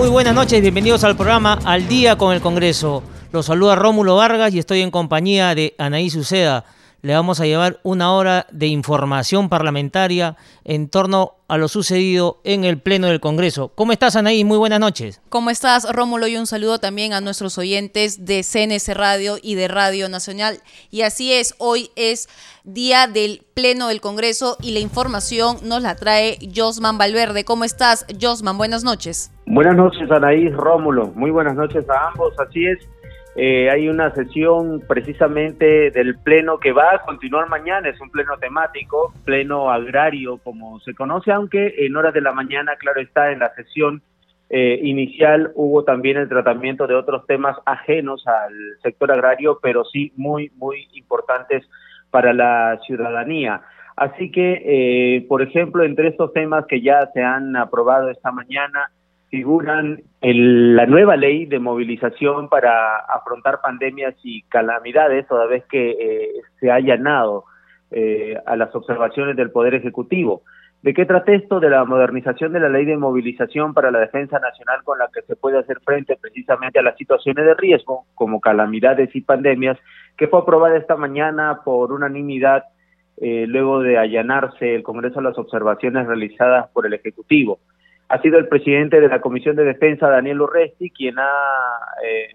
Muy buenas noches, bienvenidos al programa Al Día con el Congreso. Los saluda Rómulo Vargas y estoy en compañía de Anaí Uceda le vamos a llevar una hora de información parlamentaria en torno a lo sucedido en el Pleno del Congreso. ¿Cómo estás, Anaí? Muy buenas noches. ¿Cómo estás, Rómulo? Y un saludo también a nuestros oyentes de CNS Radio y de Radio Nacional. Y así es, hoy es día del Pleno del Congreso y la información nos la trae Josman Valverde. ¿Cómo estás, Josman? Buenas noches. Buenas noches, Anaí, Rómulo. Muy buenas noches a ambos. Así es, eh, hay una sesión precisamente del pleno que va a continuar mañana, es un pleno temático, pleno agrario como se conoce, aunque en horas de la mañana, claro está, en la sesión eh, inicial hubo también el tratamiento de otros temas ajenos al sector agrario, pero sí muy, muy importantes para la ciudadanía. Así que, eh, por ejemplo, entre estos temas que ya se han aprobado esta mañana, figuran en la nueva ley de movilización para afrontar pandemias y calamidades, toda vez que eh, se ha allanado eh, a las observaciones del Poder Ejecutivo. ¿De qué trata esto? De la modernización de la ley de movilización para la defensa nacional con la que se puede hacer frente precisamente a las situaciones de riesgo, como calamidades y pandemias, que fue aprobada esta mañana por unanimidad eh, luego de allanarse el Congreso a las observaciones realizadas por el Ejecutivo ha sido el presidente de la Comisión de Defensa, Daniel Urresti, quien ha eh,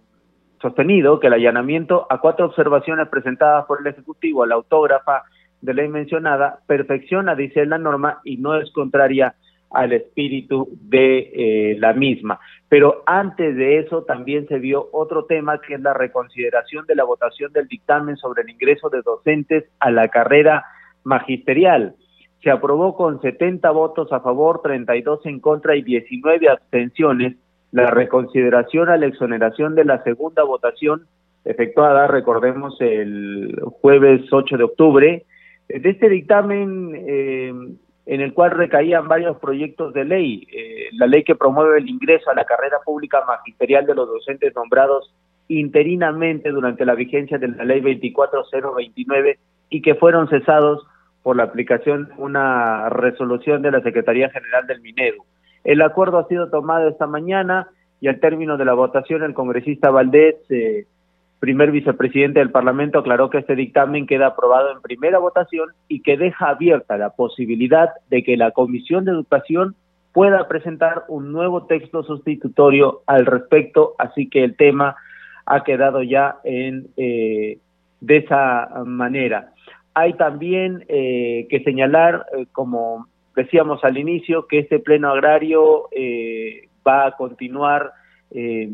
sostenido que el allanamiento a cuatro observaciones presentadas por el Ejecutivo a la autógrafa de ley mencionada perfecciona, dice la norma, y no es contraria al espíritu de eh, la misma. Pero antes de eso también se vio otro tema que es la reconsideración de la votación del dictamen sobre el ingreso de docentes a la carrera magisterial se aprobó con 70 votos a favor, 32 en contra y 19 abstenciones la reconsideración a la exoneración de la segunda votación efectuada, recordemos, el jueves 8 de octubre, de este dictamen eh, en el cual recaían varios proyectos de ley, eh, la ley que promueve el ingreso a la carrera pública magisterial de los docentes nombrados interinamente durante la vigencia de la ley 24029 y que fueron cesados por la aplicación de una resolución de la Secretaría General del Minero. El acuerdo ha sido tomado esta mañana y al término de la votación el congresista Valdés, eh, primer vicepresidente del Parlamento, aclaró que este dictamen queda aprobado en primera votación y que deja abierta la posibilidad de que la Comisión de Educación pueda presentar un nuevo texto sustitutorio al respecto, así que el tema ha quedado ya en eh, de esa manera. Hay también eh, que señalar, eh, como decíamos al inicio, que este pleno agrario eh, va a continuar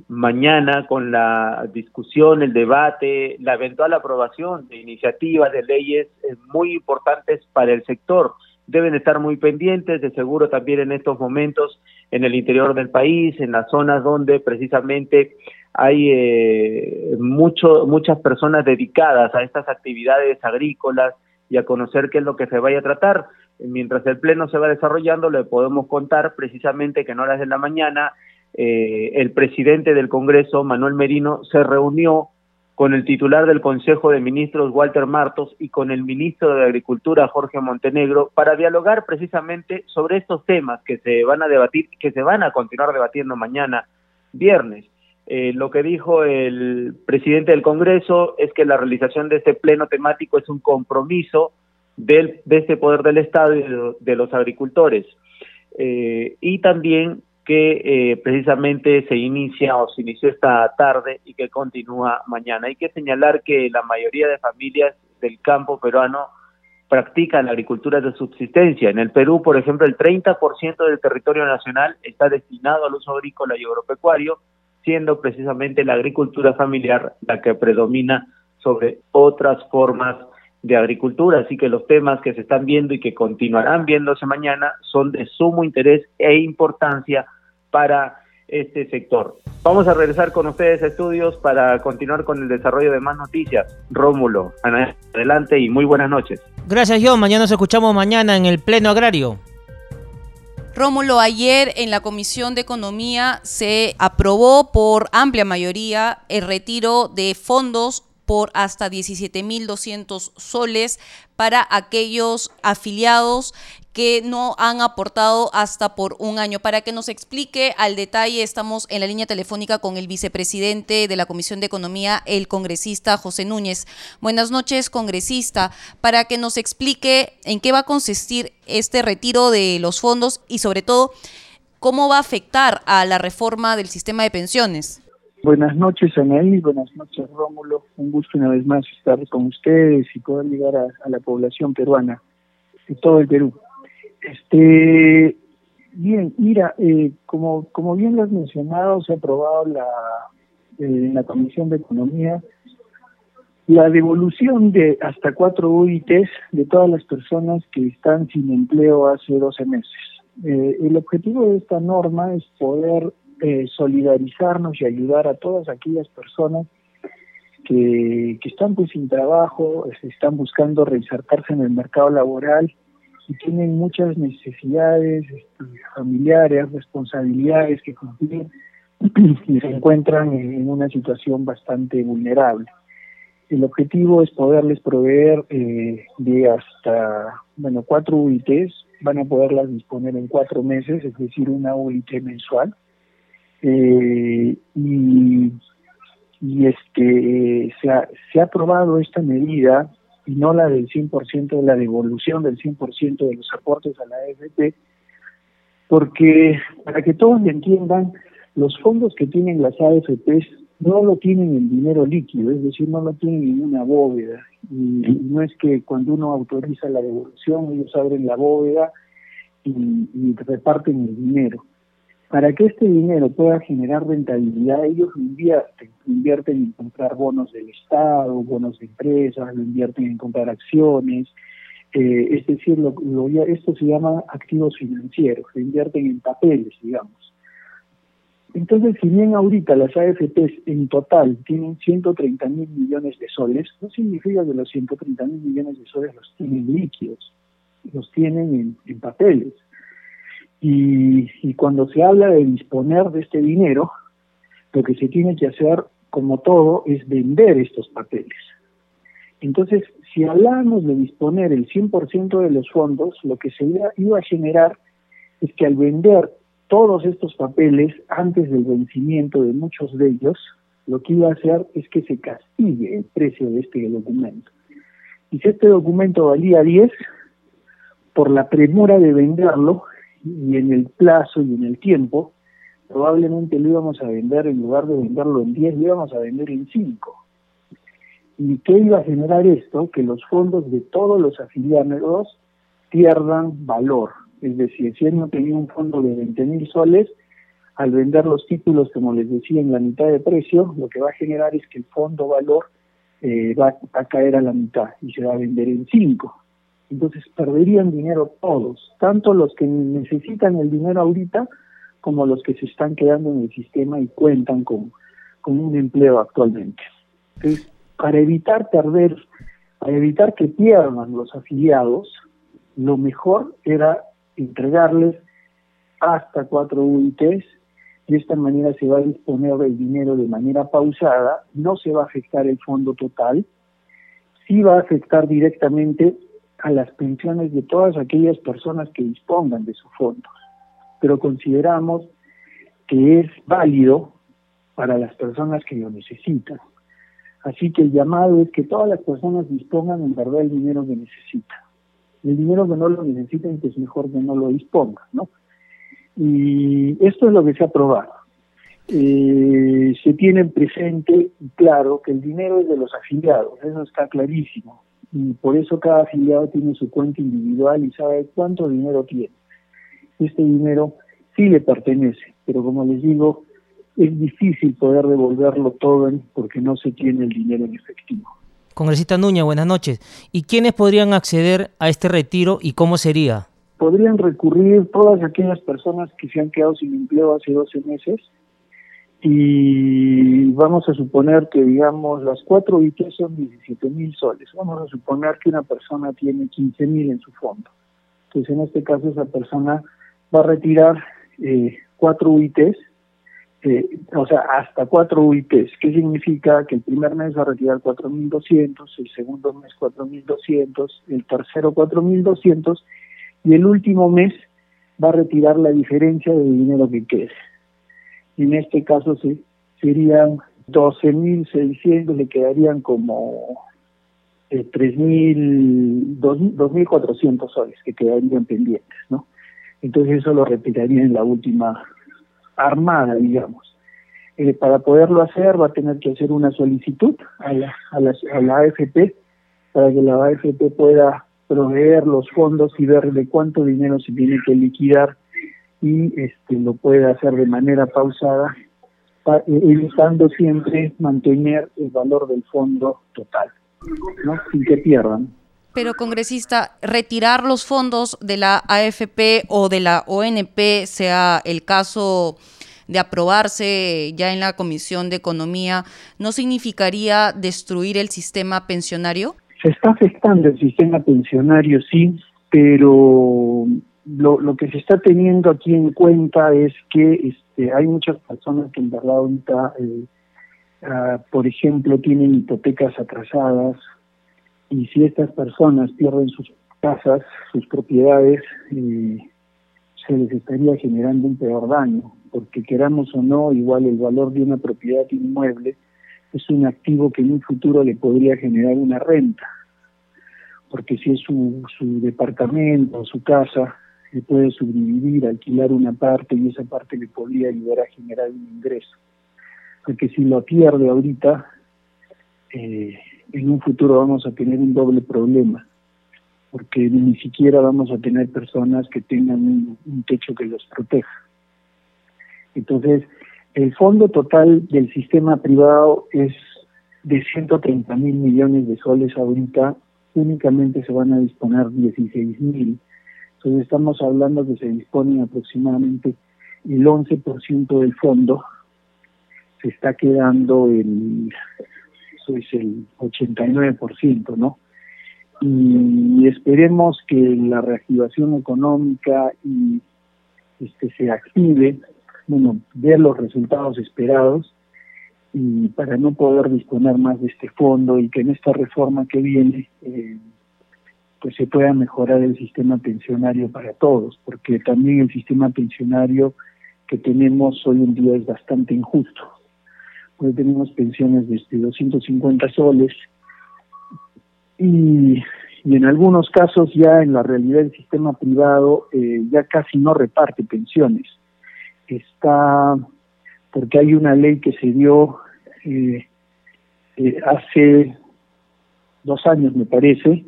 mañana con la discusión, el debate, la eventual aprobación de iniciativas de leyes muy importantes para el sector. Deben estar muy pendientes, de seguro también en estos momentos en el interior del país, en las zonas donde precisamente hay eh, mucho, muchas personas dedicadas a estas actividades agrícolas y a conocer qué es lo que se vaya a tratar. Mientras el Pleno se va desarrollando, le podemos contar precisamente que en horas de la mañana eh, el presidente del Congreso, Manuel Merino, se reunió con el titular del Consejo de Ministros, Walter Martos, y con el ministro de Agricultura, Jorge Montenegro, para dialogar precisamente sobre estos temas que se van a debatir, que se van a continuar debatiendo mañana, viernes. Eh, lo que dijo el presidente del Congreso es que la realización de este pleno temático es un compromiso del, de este poder del Estado y de, los agricultores. Eh, y también que eh, precisamente se inicia o se inició esta tarde y que continúa mañana. Hay que señalar que la mayoría de familias del campo peruano practican la agricultura de subsistencia. En el Perú, por ejemplo, el 30% del territorio nacional está destinado al uso agrícola y agropecuario, siendo precisamente la agricultura familiar la que predomina sobre otras formas de agricultura. Así que los temas que se están viendo y que continuarán viéndose mañana son de sumo interés e importancia para este sector. Vamos a regresar con ustedes a estudios para continuar con el desarrollo de más noticias. Rómulo, adelante y muy buenas noches. Gracias, John. Mañana nos escuchamos mañana en el Pleno Agrario. Rómulo, ayer en la Comisión de Economía se aprobó por amplia mayoría el retiro de fondos por hasta 17.200 soles para aquellos afiliados que no han aportado hasta por un año. Para que nos explique al detalle, estamos en la línea telefónica con el vicepresidente de la Comisión de Economía, el congresista José Núñez. Buenas noches, congresista. Para que nos explique en qué va a consistir este retiro de los fondos y sobre todo cómo va a afectar a la reforma del sistema de pensiones. Buenas noches, Anaí. Buenas noches, Rómulo. Un gusto una vez más estar con ustedes y poder llegar a, la población peruana de todo el Perú. Este, bien, mira, eh, como, como bien lo has mencionado, se ha aprobado la, eh, en la Comisión de Economía la devolución de hasta cuatro UITs de todas las personas que están sin empleo hace 12 meses. Eh, el objetivo de esta norma es poder eh, solidarizarnos y ayudar a todas aquellas personas que, que están pues sin trabajo, están buscando reinsertarse en el mercado laboral y tienen muchas necesidades este, familiares, responsabilidades que cumplir y se encuentran en, una situación bastante vulnerable. El objetivo es poderles proveer eh, de hasta, bueno, cuatro UITs, van a poderlas disponer en cuatro meses, es decir, una UIT mensual, eh, y, este se ha, se ha aprobado esta medida y no la del 100% de la devolución del 100% de los aportes a la AFP, porque para que todos entiendan, los fondos que tienen las AFPs no lo tienen en dinero líquido, es decir, no lo tienen en una bóveda. Y, no es que cuando uno autoriza la devolución, ellos abren la bóveda y reparten el dinero. Para que este dinero pueda generar rentabilidad, ellos lo invierten, invierten en comprar bonos del Estado, bonos de empresas, lo invierten en comprar acciones, eh, es decir, lo, esto se llama activos financieros, se invierten en papeles, digamos. Entonces, si bien ahorita las AFPs en total tienen 130 mil millones de soles, no significa que los 130 mil millones de soles los tienen líquidos, los tienen en papeles. Y, cuando se habla de disponer de este dinero, lo que se tiene que hacer, como todo, es vender estos papeles. Entonces, si hablamos de disponer el 100% de los fondos, lo que se iba a generar es que al vender todos estos papeles antes del vencimiento de muchos de ellos, lo que iba a hacer es que se castigue el precio de este documento. Y si este documento valía 10, por la premura de venderlo, y en el plazo y en el tiempo, probablemente lo íbamos a vender, en lugar de venderlo en 10, lo íbamos a vender en 5. ¿Y qué iba a generar esto? Que los fondos de todos los afiliados pierdan valor. Es decir, si él no tenía un fondo de 20 mil soles, al vender los títulos, como les decía, en la mitad de precio, lo que va a generar es que el fondo valor eh, va, a caer a la mitad y se va a vender en 5. Entonces perderían dinero todos, tanto los que necesitan el dinero ahorita como los que se están quedando en el sistema y cuentan con, con un empleo actualmente. Entonces, para evitar perder, para evitar que pierdan los afiliados, lo mejor era entregarles hasta cuatro UITs de esta manera se va a disponer del dinero de manera pausada, no se va a afectar el fondo total, sí va a afectar directamente a las pensiones de todas aquellas personas que dispongan de sus fondos, pero consideramos que es válido para las personas que lo necesitan. Así que el llamado es que todas las personas dispongan en verdad el dinero que necesitan. El dinero que no lo necesiten, pues mejor que no lo dispongan, ¿no? Y esto es lo que se ha aprobado. Eh, se tiene presente y claro que el dinero es de los afiliados, eso está clarísimo y por eso cada afiliado tiene su cuenta individual y sabe cuánto dinero tiene. Este dinero sí le pertenece, pero como les digo, es difícil poder devolverlo todo porque no se tiene el dinero en efectivo. Congresista Núñez, buenas noches. ¿Y quiénes podrían acceder a este retiro y cómo sería? podrían recurrir todas aquellas personas que se han quedado sin empleo hace 12 meses y vamos a suponer que, digamos, las cuatro UIT son 17 mil soles. Vamos a suponer que una persona tiene 15 mil en su fondo. Entonces, en este caso, esa persona va a retirar eh, cuatro UITs, eh, o sea, hasta cuatro UITs. ¿Qué significa? Que el primer mes va a retirar 4.200, el segundo mes 4.200, el tercero 4.200 y el último mes va a retirar la diferencia de dinero que quede en este caso sí, serían 12.600, le quedarían como eh, 3.000, 2.400 soles que quedarían pendientes, ¿no? Entonces eso lo repetiría en la última armada, digamos. Eh, para poderlo hacer va a tener que hacer una solicitud a la, a, la, a la AFP para que la AFP pueda proveer los fondos y ver de cuánto dinero se tiene que liquidar y este, lo puede hacer de manera pausada, evitando siempre mantener el valor del fondo total, ¿no? sin que pierdan. Pero, congresista, retirar los fondos de la AFP o de la ONP, sea el caso de aprobarse ya en la Comisión de Economía, ¿no significaría destruir el sistema pensionario? Se está afectando el sistema pensionario, sí, pero lo, lo que se está teniendo aquí en cuenta es que este, hay muchas personas que en verdad ahorita, eh, ah, por ejemplo, tienen hipotecas atrasadas y si estas personas pierden sus casas, sus propiedades, eh, se les estaría generando un peor daño, porque queramos o no, igual el valor de una propiedad inmueble es un activo que en un futuro le podría generar una renta, porque si es su, su departamento, su casa, le puede sobrevivir, alquilar una parte y esa parte le podría ayudar a generar un ingreso. Porque si lo pierde ahorita, eh, en un futuro vamos a tener un doble problema, porque ni siquiera vamos a tener personas que tengan un, techo que los proteja. Entonces, el fondo total del sistema privado es de 130 mil millones de soles ahorita, únicamente se van a disponer 16 mil entonces estamos hablando que se dispone aproximadamente el 11% del fondo, se está quedando el, eso es el 89%, ¿no? Y esperemos que la reactivación económica y este se active, bueno, ver los resultados esperados y para no poder disponer más de este fondo y que en esta reforma que viene eh, pues se pueda mejorar el sistema pensionario para todos, porque también el sistema pensionario que tenemos hoy en día es bastante injusto. Hoy tenemos pensiones de 250 soles y, en algunos casos ya en la realidad del sistema privado eh, ya casi no reparte pensiones. Está porque hay una ley que se dio eh, eh, hace dos años, me parece,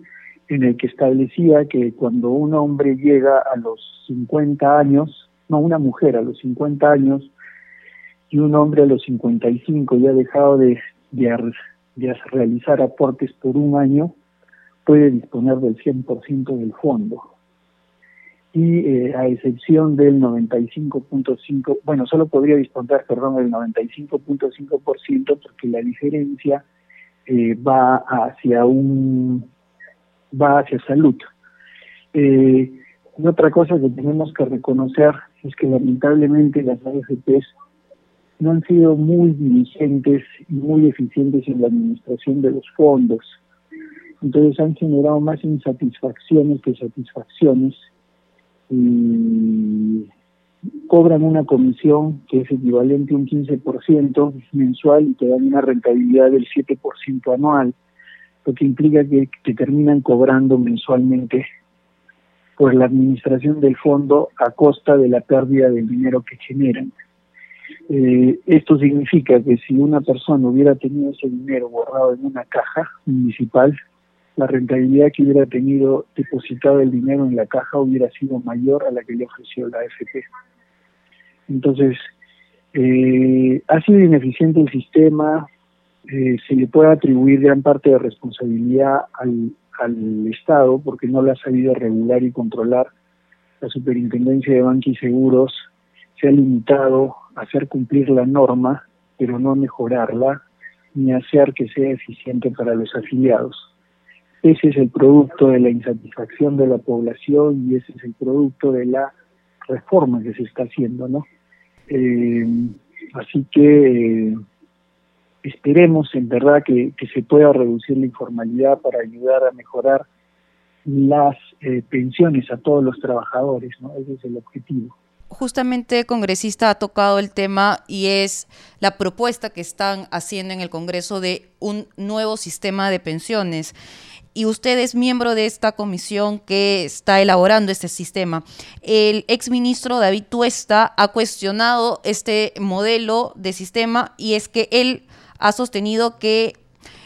en el que establecía que cuando un hombre llega a los 50 años, no, una mujer a los 50 años y un hombre a los 55 ya ha dejado de, de, realizar aportes por un año, puede disponer del 100% del fondo. Y eh, a excepción del 95.5, bueno, solo podría disponer, perdón, del 95.5% porque la diferencia eh, va hacia un va hacia salud. Eh, otra cosa que tenemos que reconocer es que lamentablemente las AFPs no han sido muy diligentes y muy eficientes en la administración de los fondos. Entonces han generado más insatisfacciones que satisfacciones y cobran una comisión que es equivalente a un 15% mensual y te dan una rentabilidad del 7% anual lo que implica que, terminan cobrando mensualmente por la administración del fondo a costa de la pérdida del dinero que generan. Eh, esto significa que si una persona hubiera tenido ese dinero borrado en una caja municipal, la rentabilidad que hubiera tenido depositado el dinero en la caja hubiera sido mayor a la que le ofreció la AFP. Entonces, eh, ha sido ineficiente el sistema, eh, se le puede atribuir gran parte de responsabilidad al, al Estado porque no lo ha sabido regular y controlar la Superintendencia de Banca y Seguros se ha limitado a hacer cumplir la norma, pero no a mejorarla ni a hacer que sea eficiente para los afiliados. Ese es el producto de la insatisfacción de la población y ese es el producto de la reforma que se está haciendo, ¿no? Eh, así que eh, esperemos en verdad que, se pueda reducir la informalidad para ayudar a mejorar las eh, pensiones a todos los trabajadores, ¿no? Ese es el objetivo. Justamente, congresista, ha tocado el tema y es la propuesta que están haciendo en el Congreso de un nuevo sistema de pensiones y usted es miembro de esta comisión que está elaborando este sistema. El exministro David Tuesta ha cuestionado este modelo de sistema y es que él ha sostenido que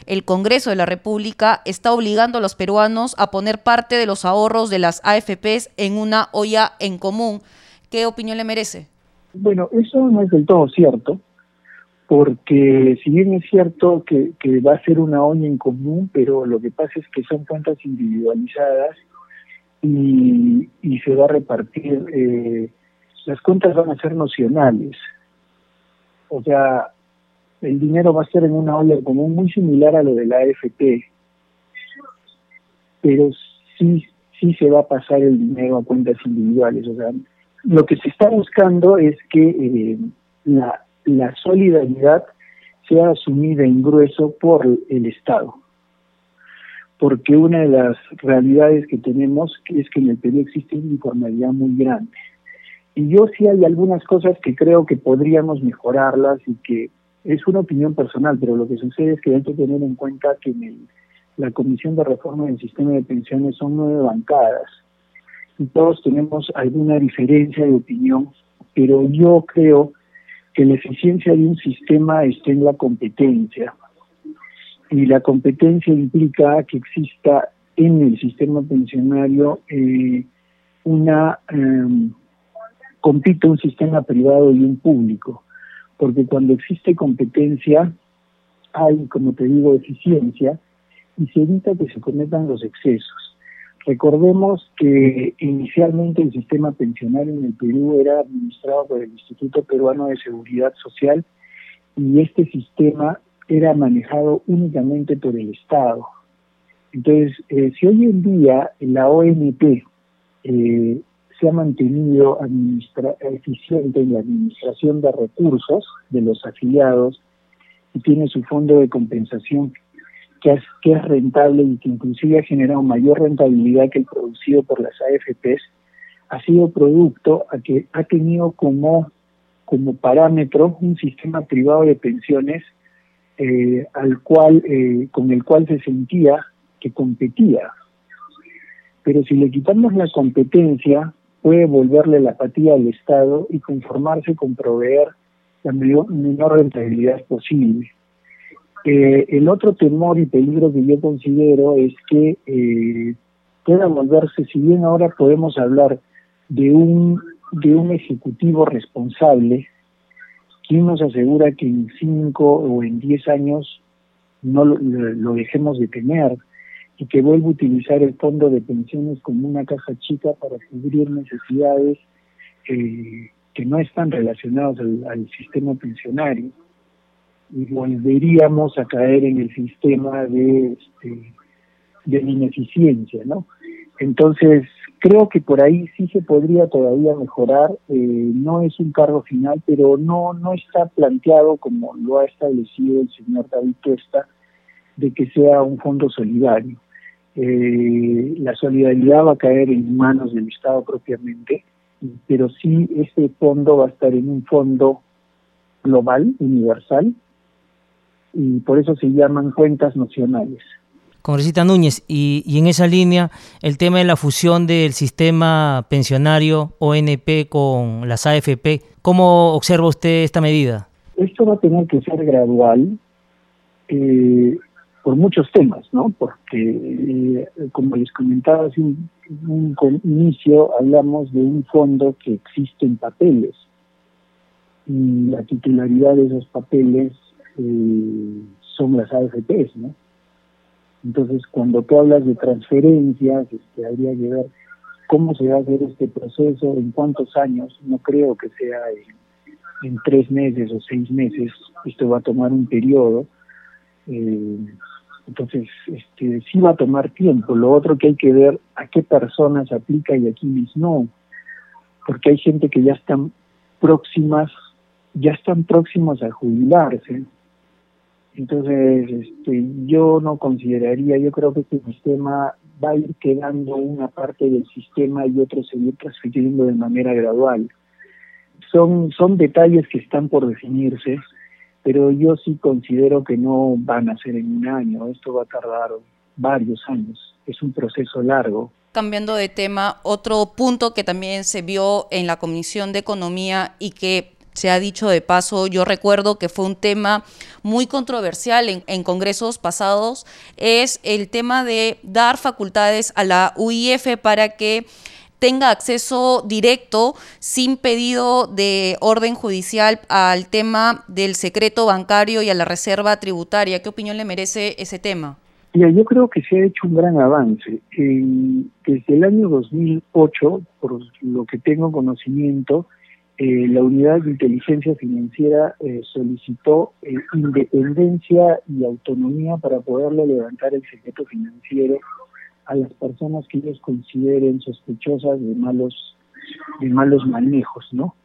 el Congreso de la República está obligando a los peruanos a poner parte de los ahorros de las AFPs en una olla en común. ¿Qué opinión le merece? Bueno, eso no es del todo cierto porque si bien es cierto que, va a ser una olla en común, pero lo que pasa es que son cuentas individualizadas y, se va a repartir, eh, las cuentas van a ser nocionales, o sea, el dinero va a ser en una olla común muy similar a lo de la AFP, pero sí, sí se va a pasar el dinero a cuentas individuales, o sea, lo que se está buscando es que eh, la la solidaridad sea asumida en grueso por el Estado. Porque una de las realidades que tenemos es que en el Perú existe una informalidad muy grande. Y yo sí hay algunas cosas que creo que podríamos mejorarlas y que es una opinión personal, pero lo que sucede es que hay que tener en cuenta que en la Comisión de Reforma del Sistema de Pensiones son nueve bancadas y todos tenemos alguna diferencia de opinión, pero yo creo que la eficiencia de un sistema esté en la competencia. Y la competencia implica que exista en el sistema pensionario eh, una eh, compite un sistema privado y un público, porque cuando existe competencia hay, como te digo, eficiencia y se evita que se cometan los excesos. Recordemos que inicialmente el sistema pensionario en el Perú era administrado por el Instituto Peruano de Seguridad Social y este sistema era manejado únicamente por el Estado. Entonces, eh, si hoy en día la ONP eh, se ha mantenido eficiente en la administración de recursos de los afiliados y tiene su fondo de compensación que es, que es rentable y que inclusive ha generado mayor rentabilidad que el producido por las AFPs, ha sido producto a que ha tenido como, como parámetro un sistema privado de pensiones eh, al cual, eh, con el cual se sentía que competía. Pero si le quitamos la competencia, puede volverle la apatía al Estado y conformarse con proveer la menor rentabilidad posible. Eh, el otro temor y peligro que yo considero es que eh, pueda volverse, si bien ahora podemos hablar de un, de un ejecutivo responsable, ¿quién nos asegura que en cinco o en diez años no lo, dejemos de tener y que vuelva a utilizar el fondo de pensiones como una caja chica para cubrir necesidades eh, que no están relacionadas al sistema pensionario? y volveríamos a caer en el sistema de, este, de ineficiencia, ¿no? Entonces, creo que por ahí sí se podría todavía mejorar, eh, no es un cargo final, pero no, no está planteado como lo ha establecido el señor David Cuesta, de que sea un fondo solidario. Eh, la solidaridad va a caer en manos del Estado propiamente, pero sí este fondo va a estar en un fondo global, universal, y por eso se llaman cuentas nacionales. Congresista Núñez, y, y, en esa línea, el tema de la fusión del sistema pensionario ONP con las AFP, ¿cómo observa usted esta medida? Esto va a tener que ser gradual eh, por muchos temas, ¿no? Porque, eh, como les comentaba hace un, inicio, hablamos de un fondo que existe en papeles y la titularidad de esos papeles eh, son las AFPs, ¿no? Entonces, cuando tú hablas de transferencias, este, habría que ver cómo se va a hacer este proceso, en cuántos años, no creo que sea en, en tres meses o seis meses, esto va a tomar un periodo. Eh, entonces, este, sí va a tomar tiempo. Lo otro que hay que ver a qué personas aplica y a quiénes no, porque hay gente que ya están próximas, ya están próximos a jubilarse. Entonces, este, yo no consideraría, yo creo que este sistema va a ir quedando una parte del sistema y otro se ir transfiriendo de manera gradual. Son, son detalles que están por definirse, pero yo sí considero que no van a ser en un año, esto va a tardar varios años, es un proceso largo. Cambiando de tema, otro punto que también se vio en la Comisión de Economía y que se ha dicho de paso, yo recuerdo que fue un tema muy controversial en, en, congresos pasados, es el tema de dar facultades a la UIF para que tenga acceso directo sin pedido de orden judicial al tema del secreto bancario y a la reserva tributaria. ¿Qué opinión le merece ese tema? Mira, yo creo que se ha hecho un gran avance. desde el año 2008, por lo que tengo conocimiento, eh, la Unidad de Inteligencia Financiera eh, solicitó eh, independencia y autonomía para poderle levantar el secreto financiero a las personas que ellos consideren sospechosas de malos de malos manejos, ¿no?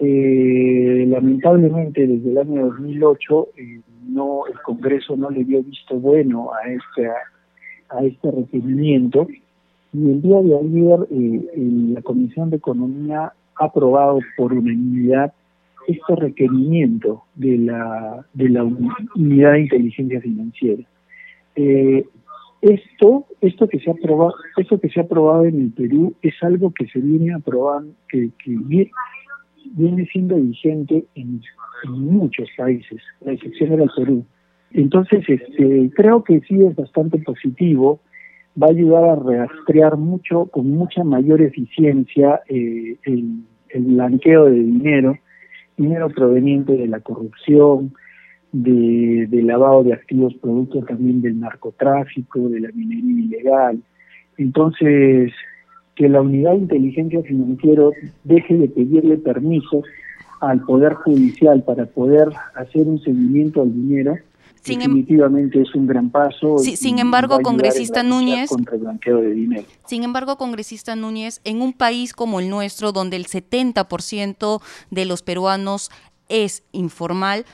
Eh, lamentablemente desde el año 2008 eh, no el Congreso no le dio visto bueno a este a este requerimiento y el día de ayer eh, la Comisión de Economía ha aprobado por unanimidad este requerimiento de la de la unidad de inteligencia financiera. Esto, esto que se ha aprobado, esto que se ha aprobado en el Perú es algo que se viene aprobando, que, que viene siendo vigente en, muchos países, la excepción era el Perú. Entonces, este, creo que sí es bastante positivo, va a ayudar a rastrear mucho, con mucha mayor eficiencia, eh, el blanqueo de dinero, dinero proveniente de la corrupción, de, lavado de activos producto también del narcotráfico, de la minería ilegal. Entonces, que la unidad de inteligencia financiera deje de pedirle permiso al Poder Judicial para poder hacer un seguimiento al dinero, em- definitivamente es un gran paso. sin embargo, congresista Núñez, contra el blanqueo de dinero. Sin embargo, congresista Núñez, en un país como el nuestro, donde el 70% de los peruanos es informal,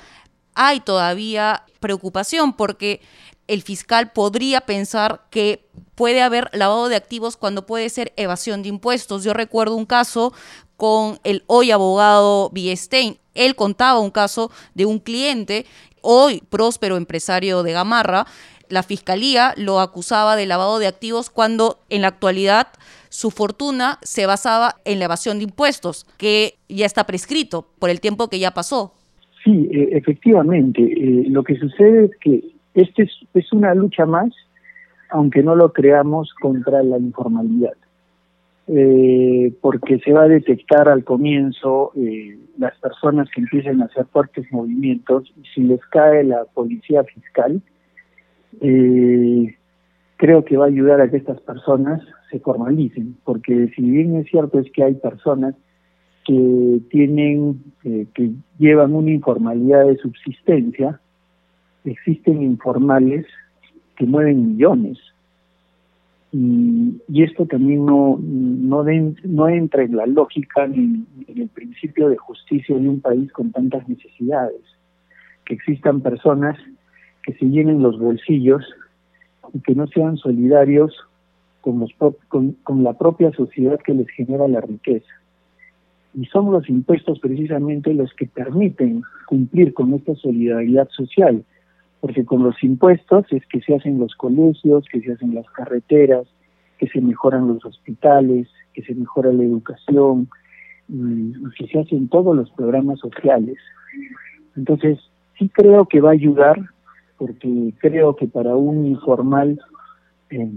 hay todavía preocupación porque el fiscal podría pensar que puede haber lavado de activos cuando puede ser evasión de impuestos. Yo recuerdo un caso con el hoy abogado Biestein. Él contaba un caso de un cliente, hoy próspero empresario de Gamarra. La fiscalía lo acusaba de lavado de activos cuando en la actualidad su fortuna se basaba en la evasión de impuestos, que ya está prescrito por el tiempo que ya pasó. Sí, eh, efectivamente. Eh, lo que sucede es que este es, una lucha más, aunque no lo creamos, contra la informalidad. Eh, porque se va a detectar al comienzo las personas que empiecen a hacer fuertes movimientos y si les cae la policía fiscal, creo que va a ayudar a que estas personas se formalicen, porque si bien es cierto es que hay personas que tienen, eh, que llevan una informalidad de subsistencia, existen informales que mueven millones. Y, esto también no, no, entra en la lógica ni, en el principio de justicia de un país con tantas necesidades. Que existan personas que se llenen los bolsillos y que no sean solidarios con, los, con, con la propia sociedad que les genera la riqueza y son los impuestos precisamente los que permiten cumplir con esta solidaridad social, porque con los impuestos es que se hacen los colegios, que se hacen las carreteras, que se mejoran los hospitales, que se mejora la educación, y, que se hacen todos los programas sociales. Entonces, sí creo que va a ayudar, porque creo que para un informal eh,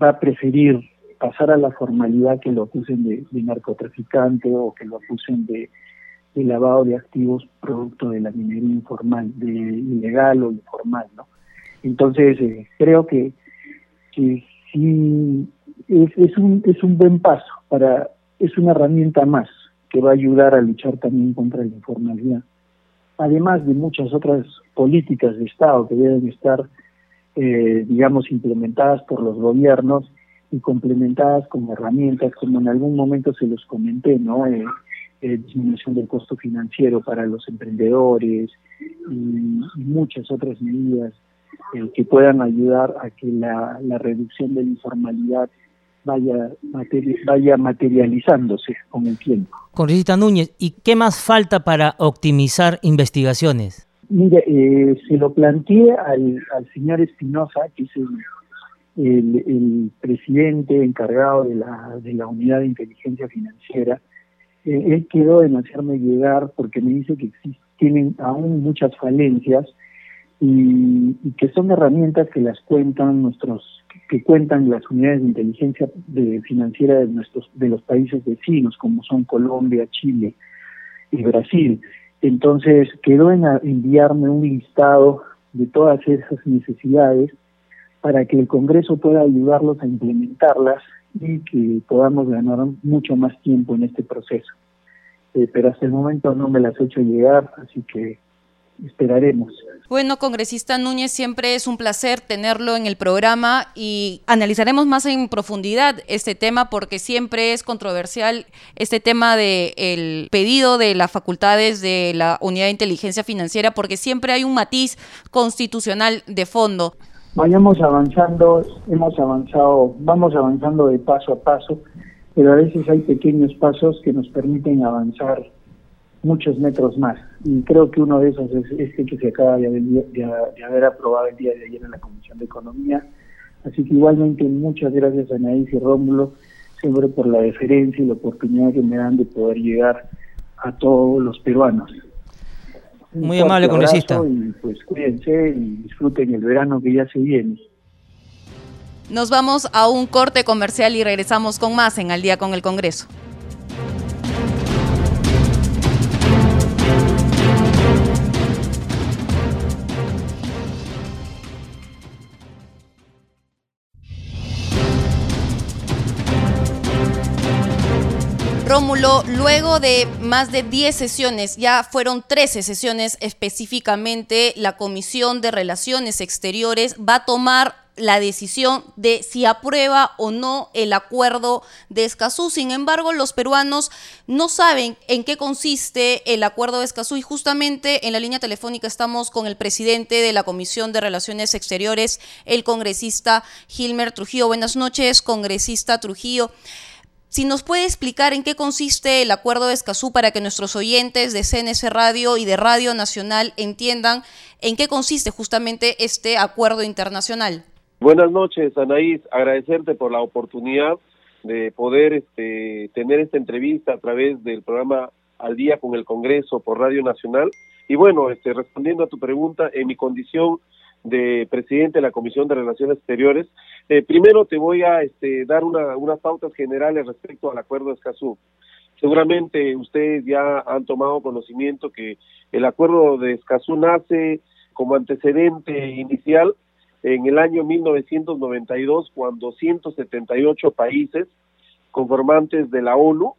va a preferir pasar a la formalidad que lo acusen de, narcotraficante o que lo acusen de, lavado de activos producto de la minería informal, de ilegal o informal, ¿no? Entonces, eh, creo que, sí, es, un, es un buen paso, para es una herramienta más que va a ayudar a luchar también contra la informalidad. Además de muchas otras políticas de Estado que deben estar, eh, digamos, implementadas por los gobiernos y complementadas con herramientas, como en algún momento se los comenté, ¿no? Eh, eh, disminución del costo financiero para los emprendedores y, muchas otras medidas eh, que puedan ayudar a que la, reducción de la informalidad vaya, vaya materializándose con el tiempo. Congresista Núñez, ¿y qué más falta para optimizar investigaciones? Mire, eh, se lo planteé al, al señor Espinosa, que es el, el, presidente encargado de la, de la unidad de inteligencia financiera, él quedó en hacerme llegar porque me dice que tienen aún muchas falencias y, que son herramientas que las cuentan nuestros que cuentan las unidades de inteligencia de, financiera de nuestros de los países vecinos como son Colombia, Chile y Brasil. Entonces quedó en enviarme un listado de todas esas necesidades para que el Congreso pueda ayudarlos a implementarlas y que podamos ganar mucho más tiempo en este proceso. Eh, pero hasta el momento no me las he hecho llegar, así que esperaremos. Bueno, congresista Núñez, siempre es un placer tenerlo en el programa y analizaremos más en profundidad este tema porque siempre es controversial este tema del el pedido de las facultades de la Unidad de Inteligencia Financiera porque siempre hay un matiz constitucional de fondo vayamos avanzando, hemos avanzado, vamos avanzando de paso a paso, pero a veces hay pequeños pasos que nos permiten avanzar muchos metros más. Y creo que uno de esos es este que se acaba de, haber aprobado el día de ayer en la Comisión de Economía. Así que igualmente muchas gracias a Anaís y Rómulo, siempre por la deferencia y la oportunidad que me dan de poder llegar a todos los peruanos. Muy amable congresista. Y pues cuídense y disfruten el verano que ya se viene. Nos vamos a un corte comercial y regresamos con más en Al día con el Congreso. Rómulo, luego de más de 10 sesiones, ya fueron 13 sesiones específicamente, la Comisión de Relaciones Exteriores va a tomar la decisión de si aprueba o no el acuerdo de Escazú. Sin embargo, los peruanos no saben en qué consiste el acuerdo de Escazú y justamente en la línea telefónica estamos con el presidente de la Comisión de Relaciones Exteriores, el congresista Gilmer Trujillo. Buenas noches, congresista Trujillo. Si nos puede explicar en qué consiste el acuerdo de Escazú para que nuestros oyentes de CNS Radio y de Radio Nacional entiendan en qué consiste justamente este acuerdo internacional. Buenas noches, Anaís. Agradecerte por la oportunidad de poder este, tener esta entrevista a través del programa Al Día con el Congreso por Radio Nacional. Y bueno, este, respondiendo a tu pregunta, en mi condición de presidente de la Comisión de Relaciones Exteriores. Eh, primero te voy a este, dar unas pautas generales respecto al acuerdo de Escazú. Seguramente ustedes ya han tomado conocimiento que el acuerdo de Escazú nace como antecedente inicial en el año 1992, cuando 178 países conformantes de la ONU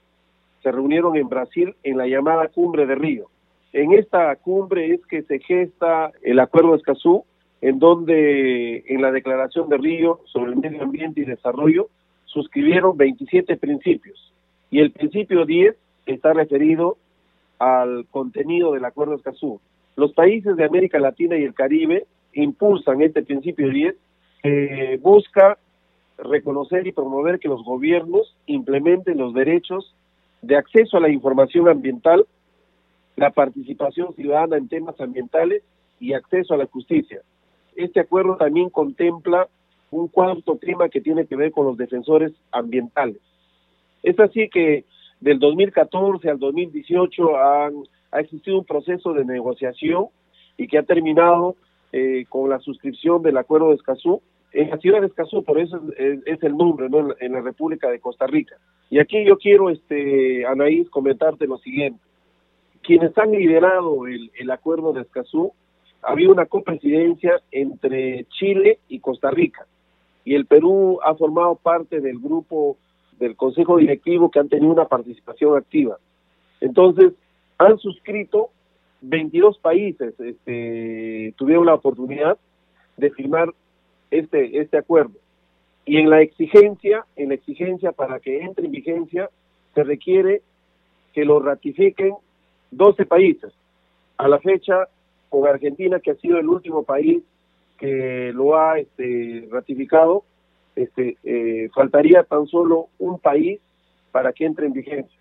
se reunieron en Brasil en la llamada Cumbre de Río. En esta cumbre es que se gesta el acuerdo de Escazú, en donde en la Declaración de Río sobre el Medio Ambiente y Desarrollo suscribieron 27 principios y el principio 10 está referido al contenido del Acuerdo de Escazú. Los países de América Latina y el Caribe impulsan este principio 10 que busca reconocer y promover que los gobiernos implementen los derechos de acceso a la información ambiental, la participación ciudadana en temas ambientales y acceso a la justicia este acuerdo también contempla un cuarto tema que tiene que ver con los defensores ambientales. Es así que del 2014 al 2018 han, ha existido un proceso de negociación y que ha terminado eh, con la suscripción del acuerdo de Escazú en la ciudad de Escazú, por eso es, el nombre, ¿no? En la, República de Costa Rica. Y aquí yo quiero, este, Anaís, comentarte lo siguiente. Quienes han liderado el, el acuerdo de Escazú había una copresidencia entre Chile y Costa Rica. y el Perú ha formado parte del grupo del Consejo Directivo que han tenido una participación activa. Entonces, han suscrito 22 países, este, tuvieron la oportunidad de firmar este, este acuerdo. Y en la exigencia, en la exigencia para que entre en vigencia, se requiere que lo ratifiquen 12 países. A la fecha, con Argentina, que ha sido el último país que lo ha este, ratificado, este, eh, faltaría tan solo un país para que entre en vigencia,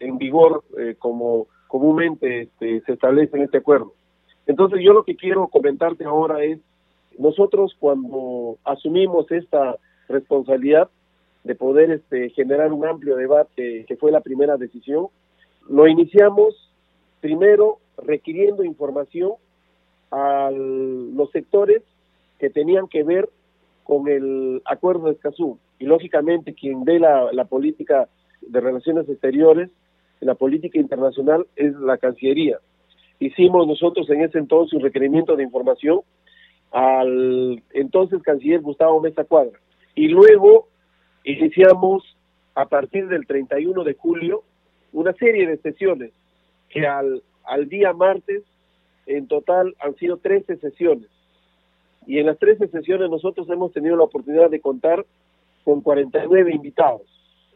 en vigor, eh, como comúnmente este, se establece en este acuerdo. Entonces yo lo que quiero comentarte ahora es, nosotros cuando asumimos esta responsabilidad de poder este, generar un amplio debate, que fue la primera decisión, lo iniciamos primero requiriendo información a los sectores que tenían que ver con el acuerdo de Escazú. Y lógicamente quien ve la, política de relaciones exteriores, la política internacional, es la Cancillería. Hicimos nosotros en ese entonces un requerimiento de información al entonces canciller Gustavo Mesa Cuadra. Y luego iniciamos a partir del 31 de julio una serie de sesiones que al, al día martes en total han sido 13 sesiones. Y en las 13 sesiones nosotros hemos tenido la oportunidad de contar con 49 invitados.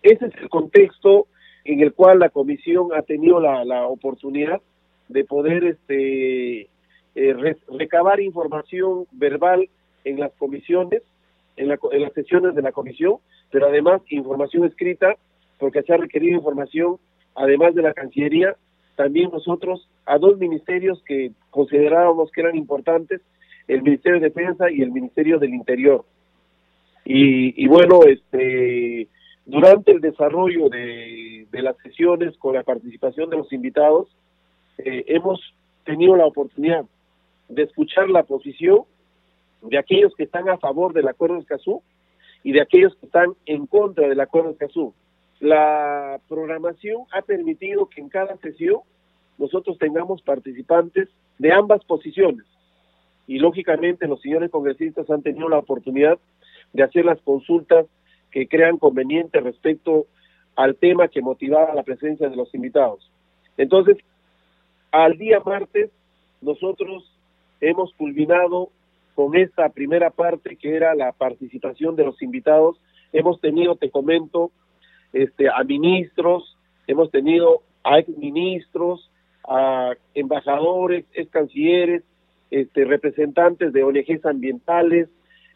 Ese es el contexto en el cual la comisión ha tenido la, oportunidad de poder este, eh, recabar información verbal en las comisiones, en, la, en las sesiones de la comisión, pero además información escrita, porque se ha requerido información, además de la Cancillería, también nosotros a dos ministerios que considerábamos que eran importantes, el Ministerio de Defensa y el Ministerio del Interior. Y, bueno, este durante el desarrollo de, de, las sesiones con la participación de los invitados, eh, hemos tenido la oportunidad de escuchar la posición de aquellos que están a favor del acuerdo de Escazú y de aquellos que están en contra del acuerdo de Escazú. La programación ha permitido que en cada sesión nosotros tengamos participantes de ambas posiciones y lógicamente los señores congresistas han tenido la oportunidad de hacer las consultas que crean conveniente respecto al tema que motivaba la presencia de los invitados. Entonces, al día martes, nosotros hemos culminado con esta primera parte que era la participación de los invitados. Hemos tenido, te comento, este, a ministros, hemos tenido a exministros, a embajadores, ex cancilleres, este, representantes de ONGs ambientales,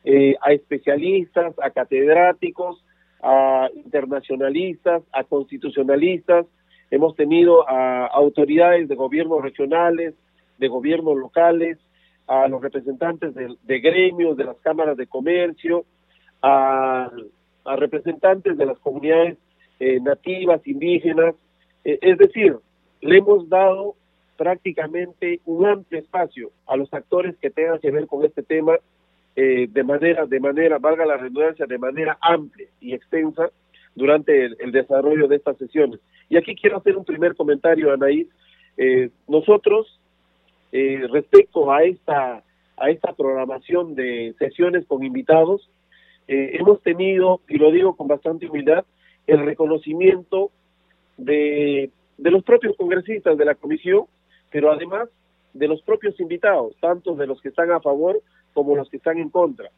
eh, a especialistas, a catedráticos, a internacionalistas, a constitucionalistas, hemos tenido a autoridades de gobiernos regionales, de gobiernos locales, a los representantes de, gremios, de las cámaras de comercio, a, representantes de las comunidades eh, nativas, indígenas, eh, es decir, le hemos dado prácticamente un amplio espacio a los actores que tengan que ver con este tema eh, de manera, de manera, valga la redundancia, de manera amplia y extensa durante el, desarrollo de estas sesiones. Y aquí quiero hacer un primer comentario, Anaís. nosotros eh, respecto a esta, a esta programación de sesiones con invitados, eh, hemos tenido, y lo digo con bastante humildad, el reconocimiento de, de los propios congresistas de la comisión, pero además de los propios invitados, tanto de los que están a favor como los que están en contra,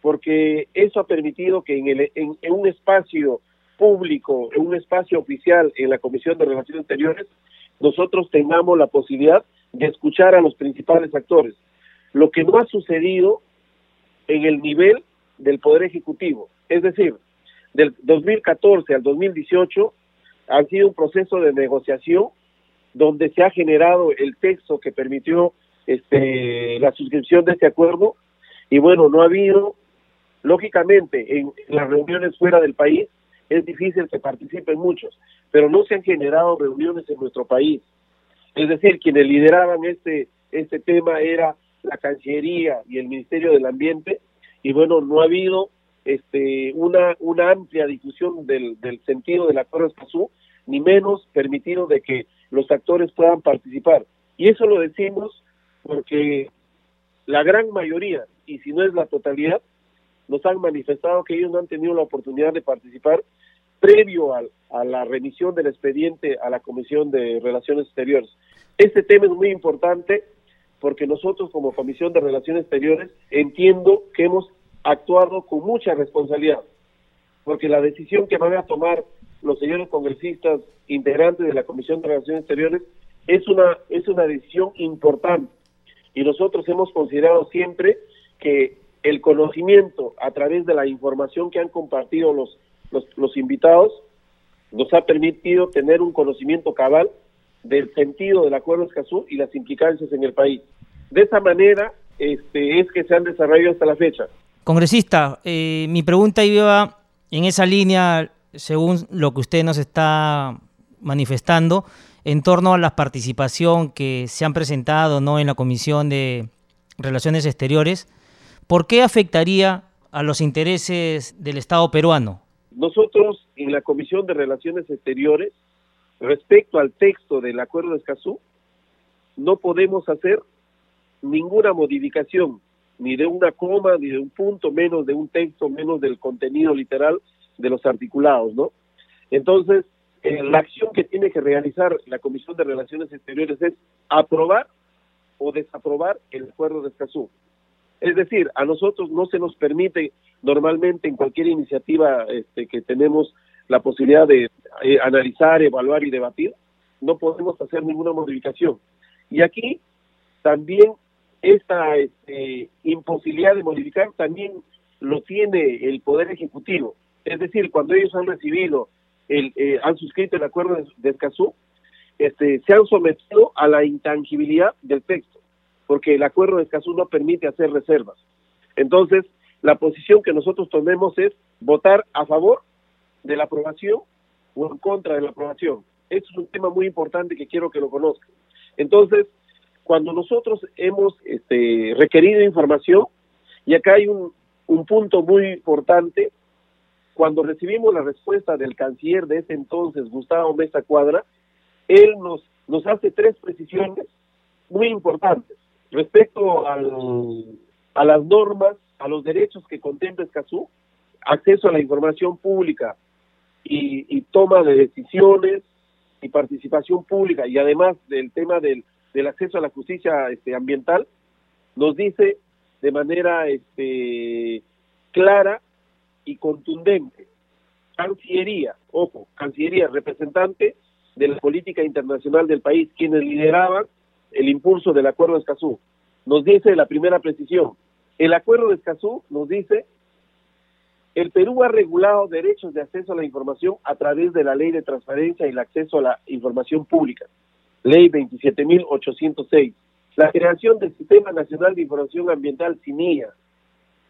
porque eso ha permitido que en, el, en, en un espacio público, en un espacio oficial en la Comisión de Relaciones Exteriores, nosotros tengamos la posibilidad de escuchar a los principales actores, lo que no ha sucedido en el nivel del Poder Ejecutivo. Es decir, del 2014 al 2018 ha sido un proceso de negociación donde se ha generado el texto que permitió este, la suscripción de este acuerdo y bueno, no ha habido, lógicamente, en las reuniones fuera del país es difícil que participen muchos, pero no se han generado reuniones en nuestro país. Es decir, quienes lideraban este, este tema era la Cancillería y el Ministerio del Ambiente, y bueno, no ha habido este, una, una amplia difusión del, del sentido del acuerdo Escazú, ni menos permitido de que los actores puedan participar. Y eso lo decimos porque la gran mayoría, y si no es la totalidad, nos han manifestado que ellos no han tenido la oportunidad de participar previo a la remisión del expediente a la Comisión de Relaciones Exteriores. Este tema es muy importante porque nosotros como Comisión de Relaciones Exteriores entiendo que hemos actuado con mucha responsabilidad, porque la decisión que van a tomar los señores congresistas integrantes de la Comisión de Relaciones Exteriores es una es una decisión importante y nosotros hemos considerado siempre que el conocimiento a través de la información que han compartido los, los, invitados nos ha permitido tener un conocimiento cabal del sentido del acuerdo Escazú y las implicancias en el país. De esa manera este, es que se han desarrollado hasta la fecha. Congresista, eh, mi pregunta iba en esa línea, según lo que usted nos está manifestando, en torno a la participación que se han presentado ¿no? en la Comisión de Relaciones Exteriores ¿por qué afectaría a los intereses del Estado peruano? Nosotros en la Comisión de Relaciones Exteriores, respecto al texto del Acuerdo de Escazú, no podemos hacer ninguna modificación, ni de una coma, ni de un punto, menos de un texto, menos del contenido literal de los articulados, ¿no? Entonces, eh, la acción que tiene que realizar la Comisión de Relaciones Exteriores es aprobar o desaprobar el Acuerdo de Escazú. Es decir, a nosotros no se nos permite normalmente en cualquier iniciativa este, que tenemos la posibilidad de eh, analizar, evaluar y debatir, no podemos hacer ninguna modificación. Y aquí también esta este, imposibilidad de modificar también lo tiene el Poder Ejecutivo. Es decir, cuando ellos han recibido, el, eh, han suscrito el acuerdo de, Escazú, este, se han sometido a la intangibilidad del texto porque el acuerdo de Escazú no permite hacer reservas. Entonces, la posición que nosotros tomemos es votar a favor de la aprobación o en contra de la aprobación. Esto es un tema muy importante que quiero que lo conozcan. Entonces, cuando nosotros hemos este, requerido información, y acá hay un, un punto muy importante, cuando recibimos la respuesta del canciller de ese entonces, Gustavo Mesa Cuadra, él nos, nos hace tres precisiones muy importantes respecto a las normas, a los derechos que contempla Escazú, acceso a la información pública y, toma de decisiones y participación pública y además del tema del, acceso a la justicia este, ambiental, nos dice de manera este, clara y contundente. Cancillería, ojo, Cancillería, representante de la política internacional del país, quienes lideraban el impulso del Acuerdo de Escazú. Nos dice la primera precisión, el Acuerdo de Escazú nos dice, el Perú ha regulado derechos de acceso a la información a través de la Ley de Transparencia y el Acceso a la Información Pública, Ley 27.806, la creación del Sistema Nacional de Información Ambiental CINIA,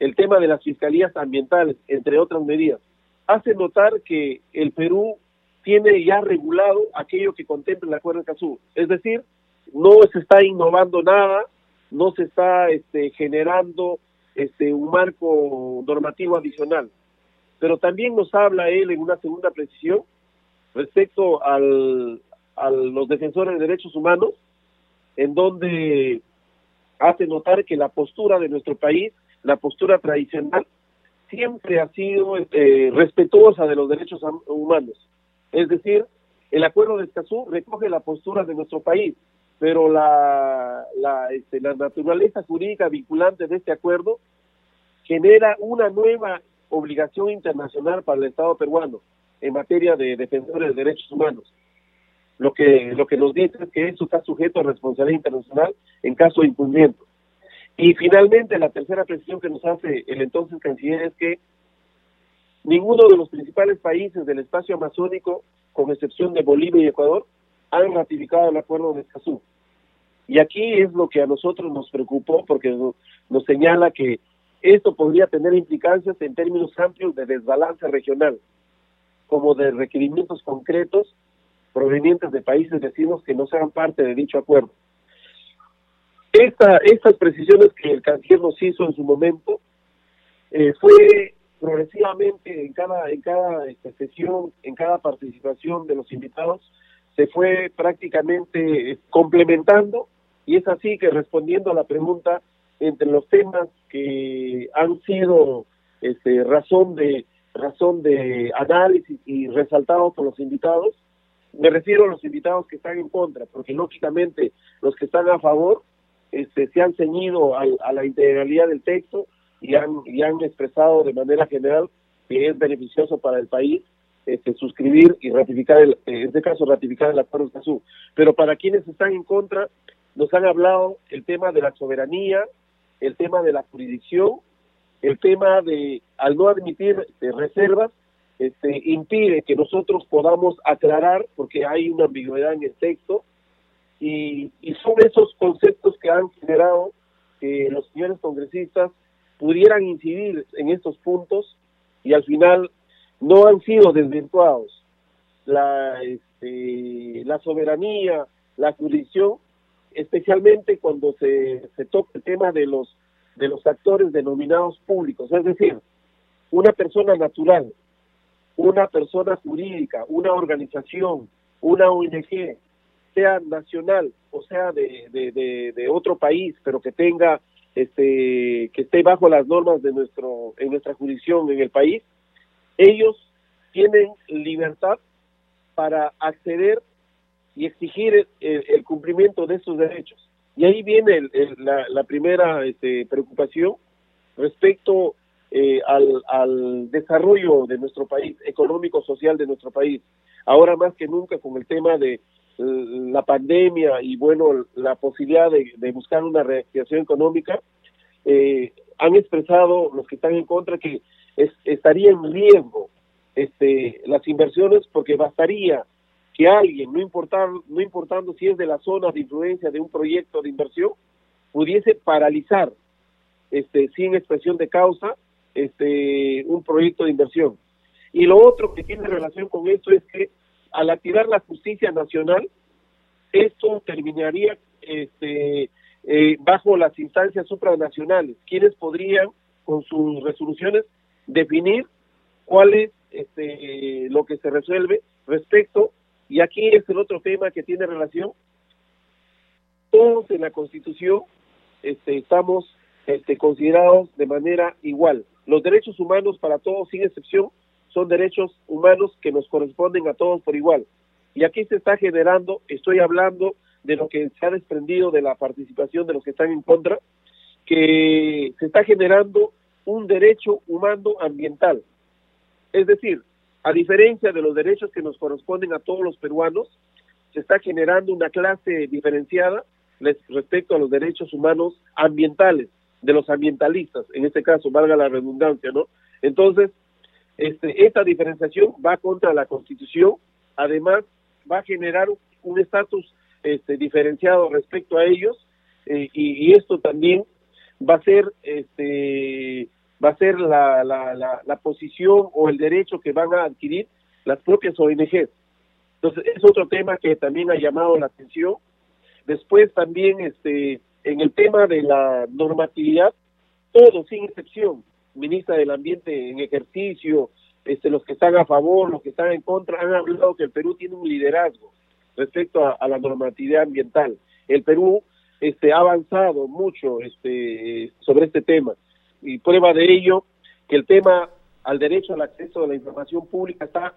el tema de las fiscalías ambientales, entre otras medidas, hace notar que el Perú tiene ya regulado aquello que contempla el Acuerdo de Escazú, es decir, no se está innovando nada, no se está este, generando este, un marco normativo adicional. Pero también nos habla él en una segunda precisión respecto al, a los defensores de derechos humanos, en donde hace notar que la postura de nuestro país, la postura tradicional, siempre ha sido este, respetuosa de los derechos humanos. Es decir, el acuerdo de Escazú recoge la postura de nuestro país, pero la, la, este, la naturaleza jurídica vinculante de este acuerdo genera una nueva obligación internacional para el Estado peruano en materia de defensores de derechos humanos. Lo que, lo que nos dice es que eso está sujeto a responsabilidad internacional en caso de incumplimiento. Y finalmente, la tercera presión que nos hace el entonces canciller es que ninguno de los principales países del espacio amazónico, con excepción de Bolivia y Ecuador, han ratificado el acuerdo de Escazú. Y aquí es lo que a nosotros nos preocupó porque nos, señala que esto podría tener implicancias en términos amplios de desbalance regional, como de requerimientos concretos provenientes de países vecinos que no sean parte de dicho acuerdo. Esta, estas precisiones que el canciller nos hizo en su momento eh, fue progresivamente en cada en cada este, sesión, en cada participación de los invitados, se fue prácticamente eh, complementando y es así que respondiendo a la pregunta, entre los temas que han sido este, razón de razón de análisis y resaltado por los invitados. Me refiero a los invitados que están en contra, porque lógicamente los que están a favor este, se han ceñido a la integralidad del texto y han, y han expresado de manera general que es beneficioso para el país este, suscribir y ratificar, el, en este caso ratificar el Acuerdo de Escazú. Pero para quienes están en contra, nos han hablado el tema de la soberanía, el tema de la jurisdicción, el tema de, al no admitir este, reservas, este, impide que nosotros podamos aclarar, porque hay una ambigüedad en el texto, y, son esos conceptos que han generado que los señores congresistas pudieran incidir en estos puntos y al final no han sido desvirtuados. La, este, la soberanía, la jurisdicción, especialmente cuando se, se toca el tema de los, de los actores denominados públicos, es decir, una persona natural, una persona jurídica, una organización, una ONG, sea nacional o sea de, otro país, pero que tenga este que esté bajo las normas de nuestro en nuestra jurisdicción en el país, ellos tienen libertad para acceder y exigir el, cumplimiento de sus derechos. Y ahí viene la, primera este, preocupación respecto eh, al, desarrollo de nuestro país, económico-social de nuestro país. Ahora más que nunca con el tema de la pandemia y bueno, la posibilidad de, buscar una reactivación económica, eh, han expresado los que están en contra que estaría en riesgo este, las inversiones porque bastaría que alguien, no, importar, no importando si es de la zona de influencia de un proyecto de inversión, pudiese paralizar este, sin expresión de causa este, un proyecto de inversión. Y lo otro que tiene relación con esto es que al activar la justicia nacional, esto terminaría este, eh, bajo las instancias supranacionales, quienes podrían, con sus resoluciones, definir cuál es este, lo que se resuelve respecto, y aquí es el otro tema que tiene relación, todos en la Constitución este, estamos este, considerados de manera igual. Los derechos humanos para todos, sin excepción, son derechos humanos que nos corresponden a todos por igual. Y aquí se está generando, estoy hablando de lo que se ha desprendido de la participación de los que están en contra, que se está generando un derecho humano ambiental. Es decir, a diferencia de los derechos que nos corresponden a todos los peruanos, se está generando una clase diferenciada respecto a los derechos humanos ambientales, de los ambientalistas, en este caso, valga la redundancia, ¿no? Entonces, este, esta diferenciación va contra la Constitución, además va a generar un estatus este, diferenciado respecto a ellos eh, y, esto también va a ser este va a ser la, la, la, posición o el derecho que van a adquirir las propias ONGs. Entonces, es otro tema que también ha llamado la atención. Después también este en el tema de la normatividad, todo sin excepción, ministra del Ambiente en ejercicio, este, los que están a favor, los que están en contra, han hablado que el Perú tiene un liderazgo respecto a, la normatividad ambiental. El Perú este, ha avanzado mucho este, sobre este tema y prueba de ello que el tema al derecho al acceso a la información pública está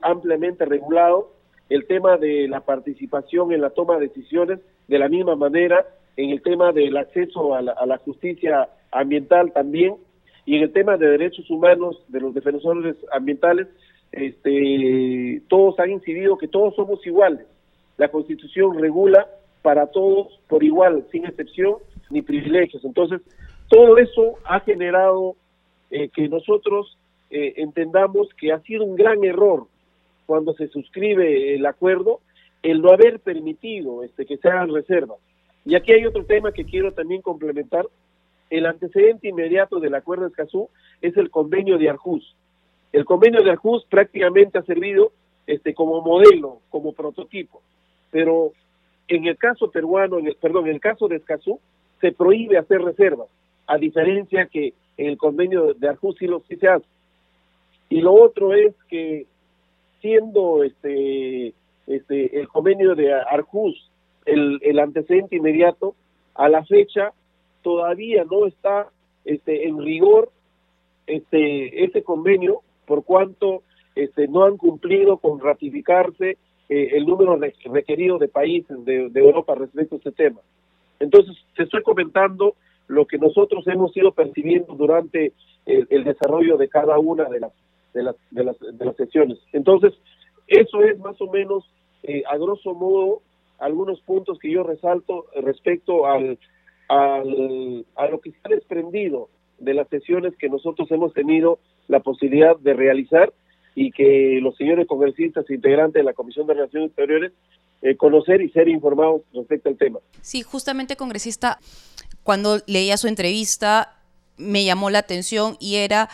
ampliamente regulado, el tema de la participación en la toma de decisiones de la misma manera, en el tema del acceso a la justicia ambiental también, y en el tema de derechos humanos de los defensores ambientales, este, todos han incidido que todos somos iguales. La Constitución regula para todos por igual, sin excepción ni privilegios. Entonces, todo eso ha generado eh, que nosotros eh, entendamos que ha sido un gran error cuando se suscribe el acuerdo el no haber permitido este, que se hagan reservas. Y aquí hay otro tema que quiero también complementar, el antecedente inmediato del acuerdo de Escazú es el convenio de Arjus. El convenio de Arjus prácticamente ha servido este, como modelo, como prototipo, pero en el caso peruano, en el, perdón, en el caso de Escazú, se prohíbe hacer reservas, a diferencia que en el convenio de Arjus sí, lo, sí se hace. Y lo otro es que siendo este, este el convenio de Arjus el, el antecedente inmediato, a la fecha todavía no está este, en rigor este ese convenio por cuanto este, no han cumplido con ratificarse eh, el número requerido de países de, Europa respecto a este tema. Entonces, te estoy comentando lo que nosotros hemos ido percibiendo durante el, desarrollo de cada una de las, de las, de las, de las sesiones. Entonces, eso es más o menos, eh, a grosso modo, algunos puntos que yo resalto respecto al, al, a lo que se ha desprendido de las sesiones que nosotros hemos tenido la posibilidad de realizar y que los señores congresistas integrantes de la Comisión de Relaciones Exteriores eh, conocer y ser informados respecto al tema. Sí, justamente congresista, cuando leía su entrevista me llamó la atención y era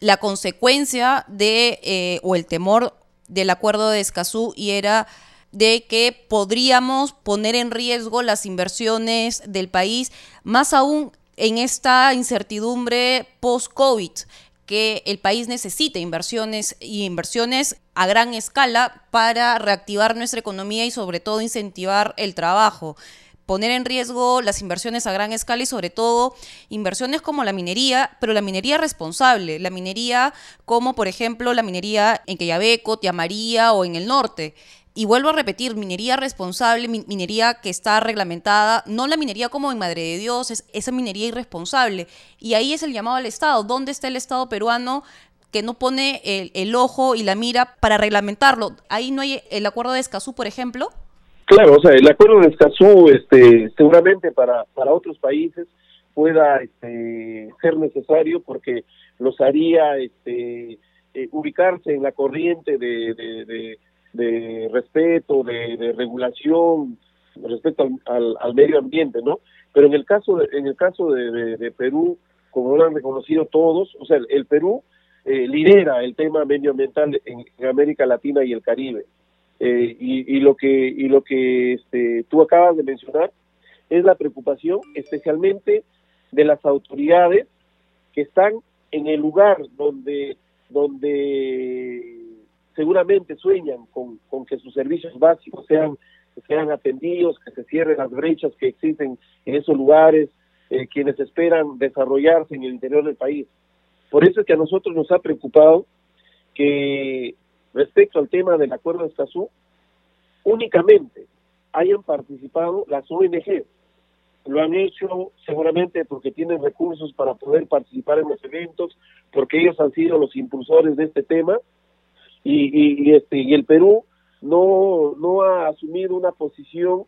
la consecuencia de, eh, o el temor del acuerdo de Escazú y era de que podríamos poner en riesgo las inversiones del país, más aún en esta incertidumbre post-COVID, que el país necesita inversiones y inversiones a gran escala para reactivar nuestra economía y sobre todo incentivar el trabajo poner en riesgo las inversiones a gran escala y sobre todo inversiones como la minería, pero la minería responsable, la minería como por ejemplo la minería en Queyabeco, Tiamaría o en el norte. Y vuelvo a repetir, minería responsable, minería que está reglamentada, no la minería como en Madre de Dios, es esa minería irresponsable. Y ahí es el llamado al Estado. ¿Dónde está el Estado peruano que no pone el, ojo y la mira para reglamentarlo? Ahí no hay el acuerdo de Escazú, por ejemplo. Claro, o sea, el acuerdo de Escazú, este, seguramente para, para otros países pueda este, ser necesario porque los haría este, eh, ubicarse en la corriente de respeto, de, regulación respecto al, al, medio ambiente, ¿no? Pero en el caso de, en el caso de, Perú, como lo han reconocido todos, o sea, el, Perú eh, lidera el tema medioambiental en, América Latina y el Caribe. Eh, y, y, lo que y lo que este, tú acabas de mencionar es la preocupación especialmente de las autoridades que están en el lugar donde donde seguramente sueñan con, que sus servicios básicos sean, sean atendidos, que se cierren las brechas que existen en esos lugares, eh, quienes esperan desarrollarse en el interior del país. Por eso es que a nosotros nos ha preocupado que respecto al tema del acuerdo de Escazú, únicamente hayan participado las ONG. Lo han hecho seguramente porque tienen recursos para poder participar en los eventos, porque ellos han sido los impulsores de este tema y, este y el Perú no no ha asumido una posición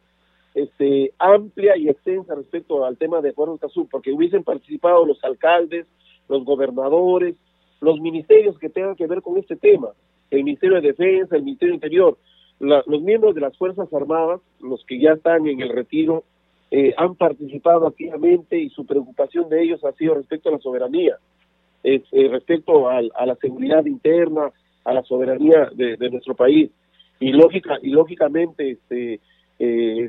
este amplia y extensa respecto al tema de Juan Cazú, porque hubiesen participado los alcaldes, los gobernadores, los ministerios que tengan que ver con este tema, el Ministerio de Defensa, el Ministerio Interior, los miembros de las Fuerzas Armadas, los que ya están en el retiro, eh, han participado activamente y su preocupación de ellos ha sido respecto a la soberanía, eh, respecto a la seguridad interna, a la soberanía de, nuestro país. Y lógica y lógicamente este eh,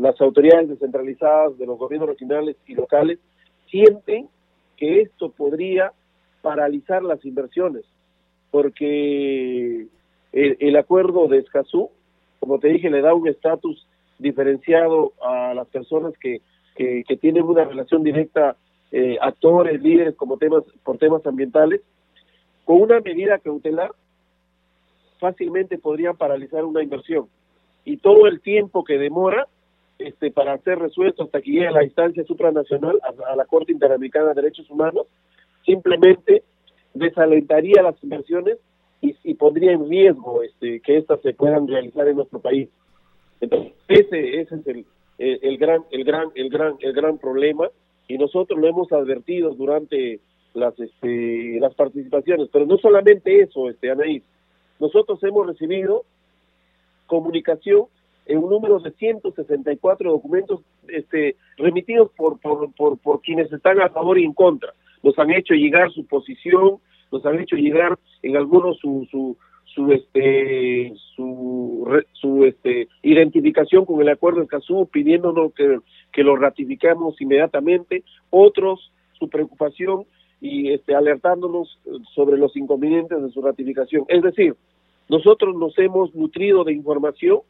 las autoridades descentralizadas de los gobiernos regionales y locales sienten que esto podría paralizar las inversiones porque el, acuerdo de Escazú como te dije le da un estatus diferenciado a las personas que, que, tienen una relación directa eh, actores líderes como temas por temas ambientales con una medida cautelar fácilmente podrían paralizar una inversión. Y todo el tiempo que demora este, para ser resuelto hasta que llegue a la instancia supranacional, a, la Corte Interamericana de Derechos Humanos, simplemente desalentaría las inversiones y, y pondría en riesgo este, que éstas se puedan realizar en nuestro país. Entonces, ese, ese es el, el, gran, el, gran, el, gran, el gran problema y nosotros lo hemos advertido durante las, este, las participaciones, pero no solamente eso, este, Anaís, nosotros hemos recibido comunicación en un número de 164 documentos este, remitidos por, por, por, por quienes están a favor y en contra. Nos han hecho llegar su posición, nos han hecho llegar en algunos su, su, su este su, su este identificación con el acuerdo de Casú pidiéndonos que, que lo ratificamos inmediatamente otros su preocupación y este, alertándonos sobre los inconvenientes de su ratificación. Es decir, nosotros nos hemos nutrido de información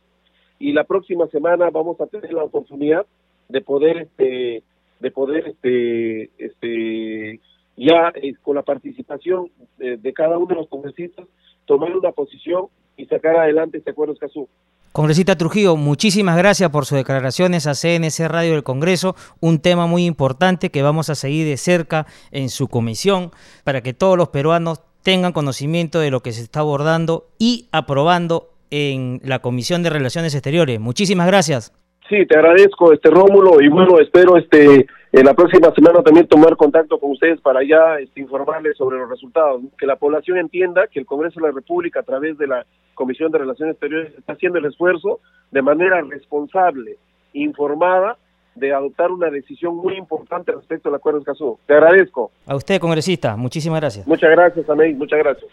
y la próxima semana vamos a tener la oportunidad de poder este de poder este este ya eh, con la participación de, cada uno de los congresistas, tomar una posición y sacar adelante este acuerdo Escazú. Congresista Trujillo, muchísimas gracias por sus declaraciones a CNC Radio del Congreso, un tema muy importante que vamos a seguir de cerca en su comisión para que todos los peruanos tengan conocimiento de lo que se está abordando y aprobando en la Comisión de Relaciones Exteriores. Muchísimas gracias. Sí, te agradezco, este Rómulo, y bueno, espero este en la próxima semana también tomar contacto con ustedes para ya este, informarles sobre los resultados, que la población entienda que el Congreso de la República a través de la Comisión de Relaciones Exteriores está haciendo el esfuerzo de manera responsable, informada, de adoptar una decisión muy importante respecto al acuerdo de Escazú. Te agradezco. A usted, congresista, muchísimas gracias. Muchas gracias, Aney, muchas gracias.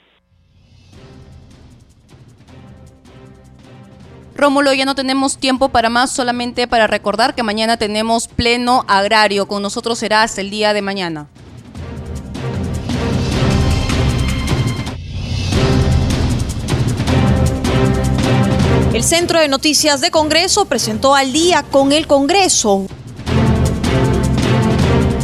Rómulo, ya no tenemos tiempo para más, solamente para recordar que mañana tenemos pleno agrario. Con nosotros será hasta el día de mañana. El Centro de Noticias de Congreso presentó al día con el Congreso